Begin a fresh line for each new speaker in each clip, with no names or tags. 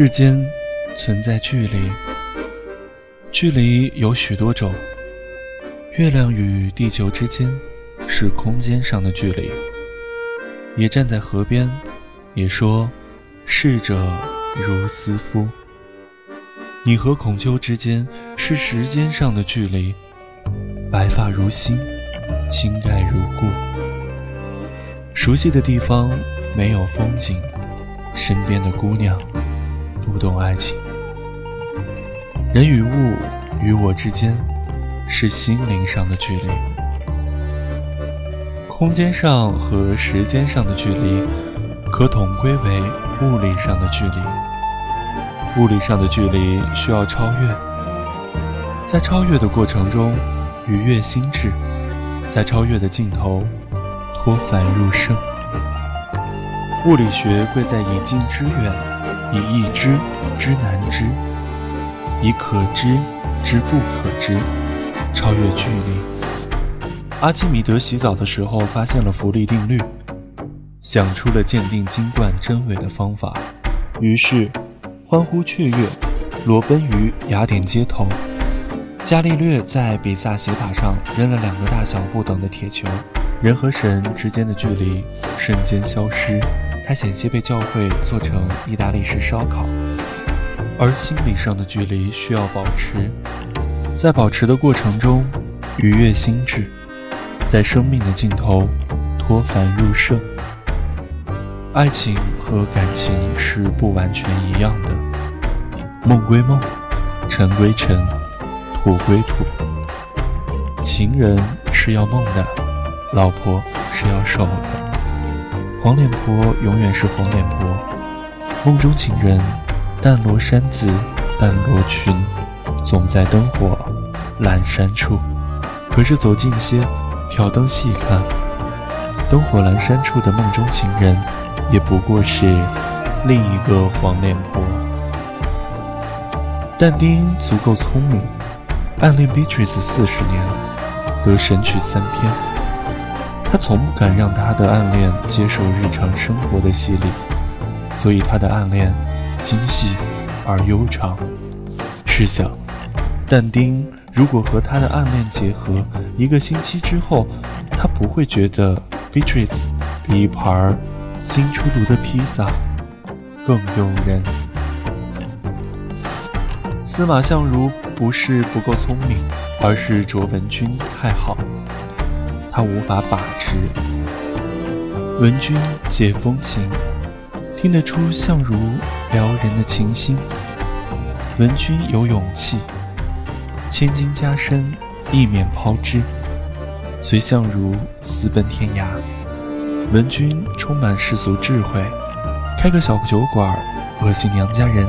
世间存在距离，距离有许多种。月亮与地球之间是空间上的距离。也站在河边，也说逝者如斯夫。你和孔丘之间是时间上的距离。白发如新，青盖如故。熟悉的地方没有风景，身边的姑娘。不懂爱情，人与物与我之间是心灵上的距离，空间上和时间上的距离可统归为物理上的距离。物理上的距离需要超越，在超越的过程中愉悦心智，在超越的尽头脱凡入圣。物理学贵在以近之远。以易知知难知，以可知知不可知，超越距离。阿基米德洗澡的时候发现了浮力定律，想出了鉴定金冠真伪的方法，于是欢呼雀跃，裸奔于雅典街头。伽利略在比萨斜塔上扔了两个大小不等的铁球，人和神之间的距离瞬间消失。他险些被教会做成意大利式烧烤，而心理上的距离需要保持，在保持的过程中愉悦心智，在生命的尽头脱凡入圣。爱情和感情是不完全一样的，梦归梦，尘归尘，土归土。情人是要梦的，老婆是要守的。黄脸婆永远是黄脸婆，梦中情人，淡罗衫子，淡罗裙，总在灯火阑珊处。可是走近些，挑灯细看，灯火阑珊处的梦中情人，也不过是另一个黄脸婆。但丁足够聪明，暗恋 Beatrice 四十年，得神曲三篇。他从不敢让他的暗恋接受日常生活的洗礼，所以他的暗恋精细而悠长。试想，但丁如果和他的暗恋结合，一个星期之后，他不会觉得 Beatrice 比一盘新出炉的披萨更诱人。司马相如不是不够聪明，而是卓文君太好。他无法把持。文君解风情，听得出相如撩人的情心。文君有勇气，千金加身亦免抛之，随相如私奔天涯。文君充满世俗智慧，开个小酒馆，恶心娘家人，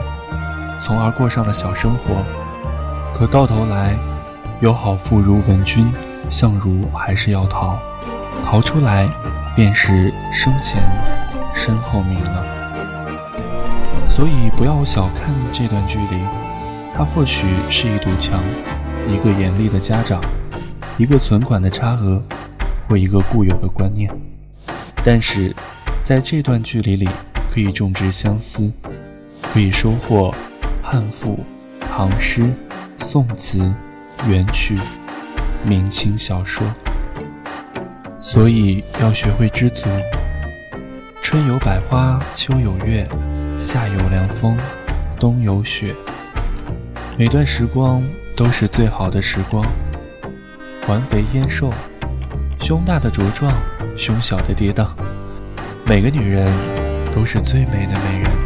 从而过上了小生活。可到头来，有好妇如文君。相如还是要逃，逃出来便是生前身后名了。所以不要小看这段距离，它或许是一堵墙，一个严厉的家长，一个存款的差额，或一个固有的观念。但是，在这段距离里，可以种植相思，可以收获汉赋、唐诗、宋词、元曲。明清小说，所以要学会知足。春有百花，秋有月，夏有凉风，冬有雪。每段时光都是最好的时光。环肥燕瘦，胸大的茁壮，胸小的跌宕。每个女人都是最美的美人。